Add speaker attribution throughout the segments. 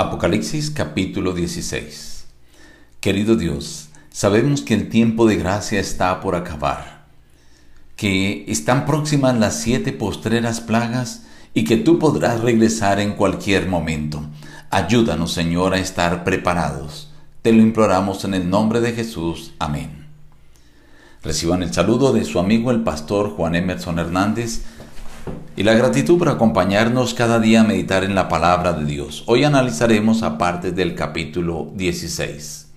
Speaker 1: Apocalipsis capítulo 16 Querido Dios, sabemos que el tiempo de gracia está por acabar, que están próximas las siete postreras plagas y que tú podrás regresar en cualquier momento. Ayúdanos, Señor, a estar preparados. Te lo imploramos en el nombre de Jesús. Amén. Reciban el saludo de su amigo el pastor Juan Emerson Hernández y la gratitud por acompañarnos cada día a meditar en la palabra de Dios. Hoy analizaremos a partes del capítulo 16.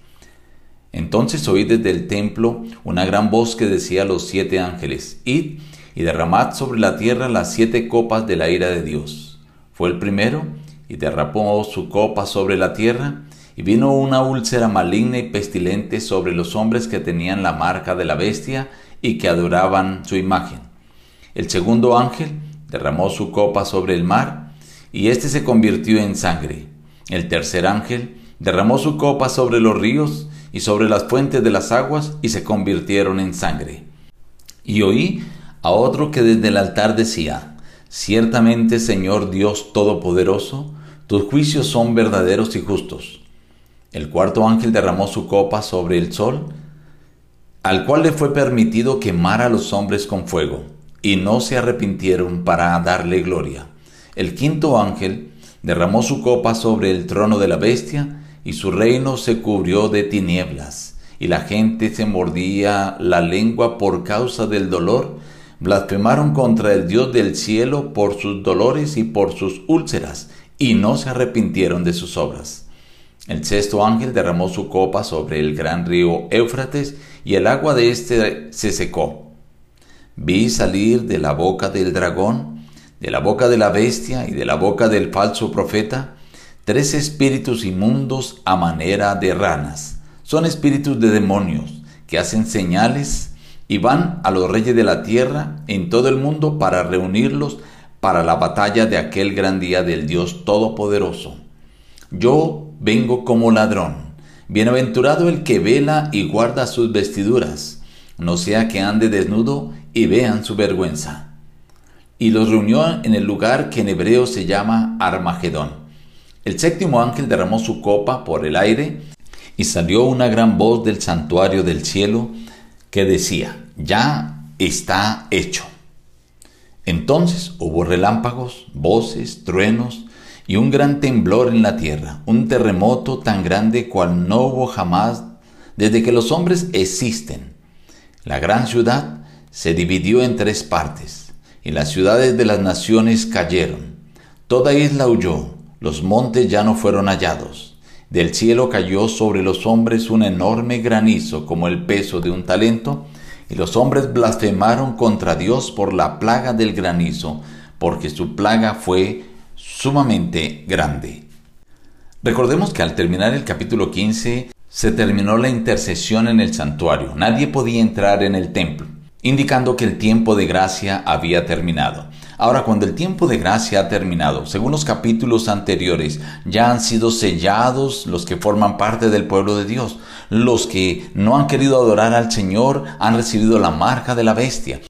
Speaker 1: Entonces oí desde el templo una gran voz que decía a los siete ángeles, Id y derramad sobre la tierra las siete copas de la ira de Dios. Fue el primero y derramó su copa sobre la tierra, y vino una úlcera maligna y pestilente sobre los hombres que tenían la marca de la bestia y que adoraban su imagen. El segundo ángel derramó su copa sobre el mar, y éste se convirtió en sangre. El tercer ángel derramó su copa sobre los ríos y sobre las fuentes de las aguas, y se convirtieron en sangre. Y oí a otro que desde el altar decía, Ciertamente, Señor Dios Todopoderoso, tus juicios son verdaderos y justos. El cuarto ángel derramó su copa sobre el sol, al cual le fue permitido quemar a los hombres con fuego y no se arrepintieron para darle gloria. El quinto ángel derramó su copa sobre el trono de la bestia, y su reino se cubrió de tinieblas, y la gente se mordía la lengua por causa del dolor, blasfemaron contra el Dios del cielo por sus dolores y por sus úlceras, y no se arrepintieron de sus obras. El sexto ángel derramó su copa sobre el gran río Éufrates, y el agua de éste se secó Vi salir de la boca del dragón, de la boca de la bestia y de la boca del falso profeta, tres espíritus inmundos a manera de ranas. Son espíritus de demonios que hacen señales y van a los reyes de la tierra en todo el mundo para reunirlos para la batalla de aquel gran día del Dios Todopoderoso. Yo vengo como ladrón. Bienaventurado el que vela y guarda sus vestiduras, no sea que ande desnudo y vean su vergüenza. Y los reunió en el lugar que en hebreo se llama Armagedón. El séptimo ángel derramó su copa por el aire y salió una gran voz del santuario del cielo que decía, ya está hecho. Entonces hubo relámpagos, voces, truenos y un gran temblor en la tierra, un terremoto tan grande cual no hubo jamás desde que los hombres existen. La gran ciudad se dividió en tres partes, y las ciudades de las naciones cayeron. Toda isla huyó, los montes ya no fueron hallados. Del cielo cayó sobre los hombres un enorme granizo como el peso de un talento, y los hombres blasfemaron contra Dios por la plaga del granizo, porque su plaga fue sumamente grande. Recordemos que al terminar el capítulo 15 se terminó la intercesión en el santuario. Nadie podía entrar en el templo indicando que el tiempo de gracia había terminado. Ahora, cuando el tiempo de gracia ha terminado, según los capítulos anteriores, ya han sido sellados los que forman parte del pueblo de Dios. Los que no han querido adorar al Señor han recibido la marca de la bestia.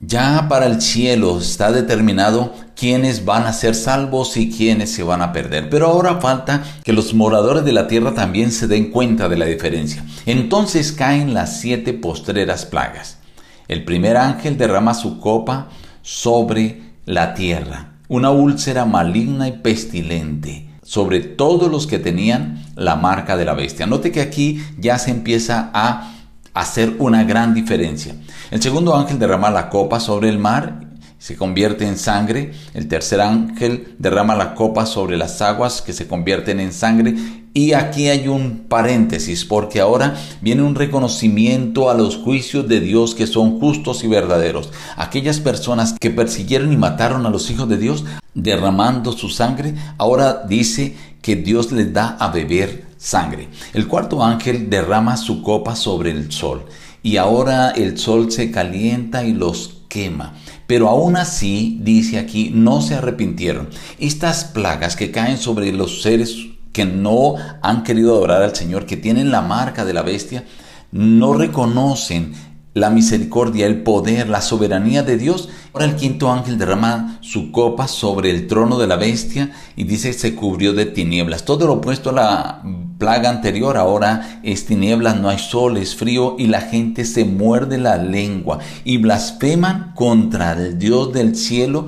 Speaker 1: Ya para el cielo está determinado quiénes van a ser salvos y quiénes se van a perder. Pero ahora falta que los moradores de la tierra también se den cuenta de la diferencia. Entonces caen las siete postreras plagas. El primer ángel derrama su copa sobre la tierra, una úlcera maligna y pestilente sobre todos los que tenían la marca de la bestia. Note que aquí ya se empieza a hacer una gran diferencia. El segundo ángel derrama la copa sobre el mar se convierte en sangre. El tercer ángel derrama la copa sobre las aguas que se convierten en sangre. Y aquí hay un paréntesis porque ahora viene un reconocimiento a los juicios de Dios que son justos y verdaderos. Aquellas personas que persiguieron y mataron a los hijos de Dios derramando su sangre, ahora dice que Dios les da a beber sangre. El cuarto ángel derrama su copa sobre el sol y ahora el sol se calienta y los quema. Pero aún así, dice aquí, no se arrepintieron. Estas plagas que caen sobre los seres que no han querido adorar al Señor, que tienen la marca de la bestia, no reconocen la misericordia, el poder, la soberanía de Dios. Ahora el quinto ángel derrama su copa sobre el trono de la bestia y dice se cubrió de tinieblas. Todo lo opuesto a la plaga anterior, ahora es tinieblas, no hay sol, es frío y la gente se muerde la lengua y blasfeman contra el Dios del cielo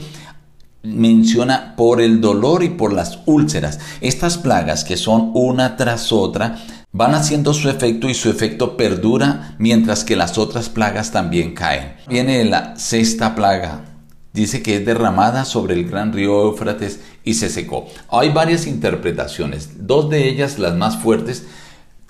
Speaker 1: menciona por el dolor y por las úlceras. Estas plagas que son una tras otra van haciendo su efecto y su efecto perdura mientras que las otras plagas también caen. Viene la sexta plaga. Dice que es derramada sobre el gran río Éufrates y se secó. Hay varias interpretaciones, dos de ellas las más fuertes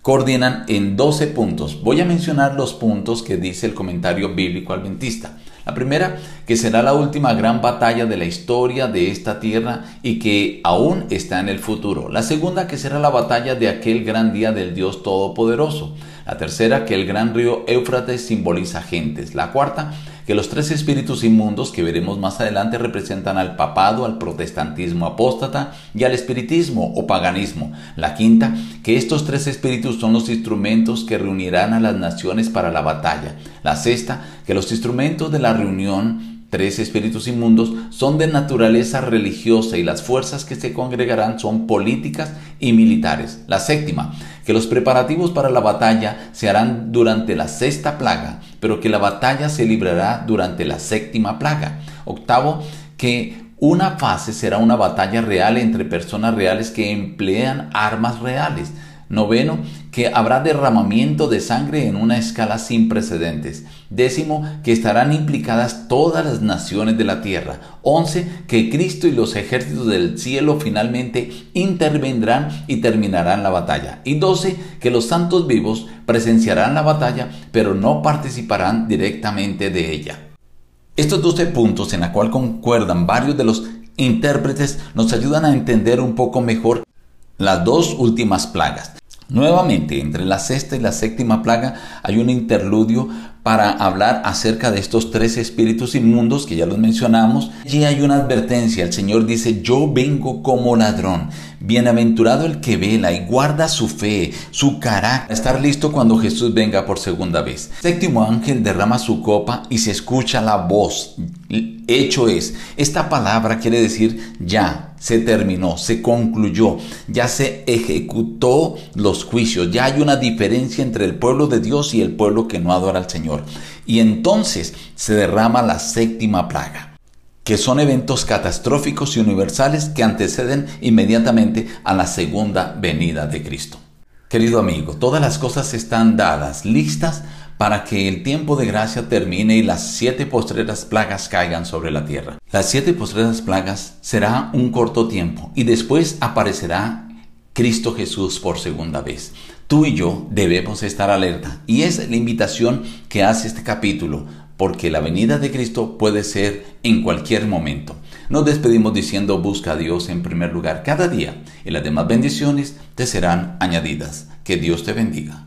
Speaker 1: coordinan en 12 puntos. Voy a mencionar los puntos que dice el comentario bíblico adventista. La primera, que será la última gran batalla de la historia de esta tierra y que aún está en el futuro. La segunda, que será la batalla de aquel gran día del Dios Todopoderoso. La tercera, que el gran río Éufrates simboliza gentes. La cuarta, que los tres espíritus inmundos que veremos más adelante representan al papado, al protestantismo apóstata y al espiritismo o paganismo. La quinta, que estos tres espíritus son los instrumentos que reunirán a las naciones para la batalla. La sexta, que los instrumentos de la reunión tres espíritus inmundos son de naturaleza religiosa y las fuerzas que se congregarán son políticas y militares. La séptima, que los preparativos para la batalla se harán durante la sexta plaga, pero que la batalla se librará durante la séptima plaga. Octavo, que una fase será una batalla real entre personas reales que emplean armas reales. Noveno, que habrá derramamiento de sangre en una escala sin precedentes. Décimo, que estarán implicadas todas las naciones de la tierra. Once, que Cristo y los ejércitos del cielo finalmente intervendrán y terminarán la batalla. Y doce, que los santos vivos presenciarán la batalla, pero no participarán directamente de ella. Estos doce puntos en la cual concuerdan varios de los intérpretes nos ayudan a entender un poco mejor las dos últimas plagas. Nuevamente, entre la sexta y la séptima plaga hay un interludio para hablar acerca de estos tres espíritus inmundos que ya los mencionamos. Allí hay una advertencia. El Señor dice, yo vengo como ladrón. Bienaventurado el que vela y guarda su fe, su carácter, estar listo cuando Jesús venga por segunda vez. Séptimo ángel derrama su copa y se escucha la voz. Hecho es, esta palabra quiere decir ya, se terminó, se concluyó, ya se ejecutó los juicios, ya hay una diferencia entre el pueblo de Dios y el pueblo que no adora al Señor. Y entonces se derrama la séptima plaga que son eventos catastróficos y universales que anteceden inmediatamente a la segunda venida de Cristo. Querido amigo, todas las cosas están dadas, listas para que el tiempo de gracia termine y las siete postreras plagas caigan sobre la tierra. Las siete postreras plagas será un corto tiempo y después aparecerá Cristo Jesús por segunda vez. Tú y yo debemos estar alerta y es la invitación que hace este capítulo porque la venida de Cristo puede ser en cualquier momento. Nos despedimos diciendo busca a Dios en primer lugar cada día y las demás bendiciones te serán añadidas. Que Dios te bendiga.